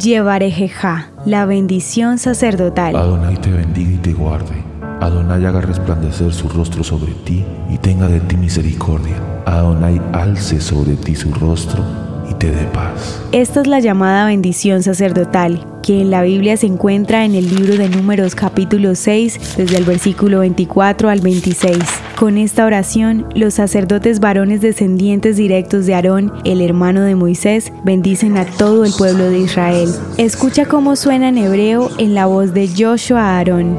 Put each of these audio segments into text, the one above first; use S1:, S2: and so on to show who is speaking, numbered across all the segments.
S1: Jeja, la bendición sacerdotal.
S2: Adonai te bendiga y te guarde. Adonai haga resplandecer su rostro sobre ti y tenga de ti misericordia. Adonai alce sobre ti su rostro y te dé paz.
S1: Esta es la llamada bendición sacerdotal, que en la Biblia se encuentra en el libro de Números capítulo 6, desde el versículo 24 al 26. Con esta oración, los sacerdotes varones descendientes directos de Aarón, el hermano de Moisés, bendicen a todo el pueblo de Israel. Escucha cómo suena en hebreo en la voz de Joshua Aarón.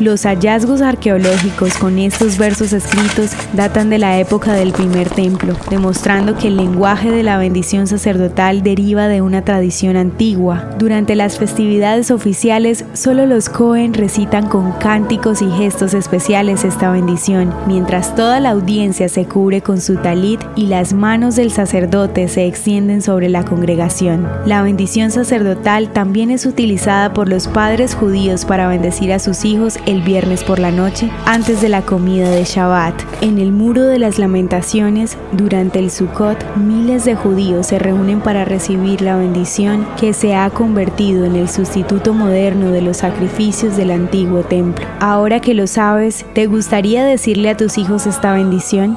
S1: Los hallazgos arqueológicos con estos versos escritos datan de la época del primer templo, demostrando que el lenguaje de la bendición sacerdotal deriva de una tradición antigua. Durante las festividades oficiales, solo los Cohen recitan con cánticos y gestos especiales esta bendición, mientras toda la audiencia se cubre con su talit y las manos del sacerdote se extienden sobre la congregación. La bendición sacerdotal también es utilizada por los padres judíos para bendecir a sus hijos el viernes por la noche, antes de la comida de Shabbat. En el Muro de las Lamentaciones, durante el Sukkot, miles de judíos se reúnen para recibir la bendición que se ha convertido en el sustituto moderno de los sacrificios del antiguo templo. Ahora que lo sabes, ¿te gustaría decirle a tus hijos esta bendición?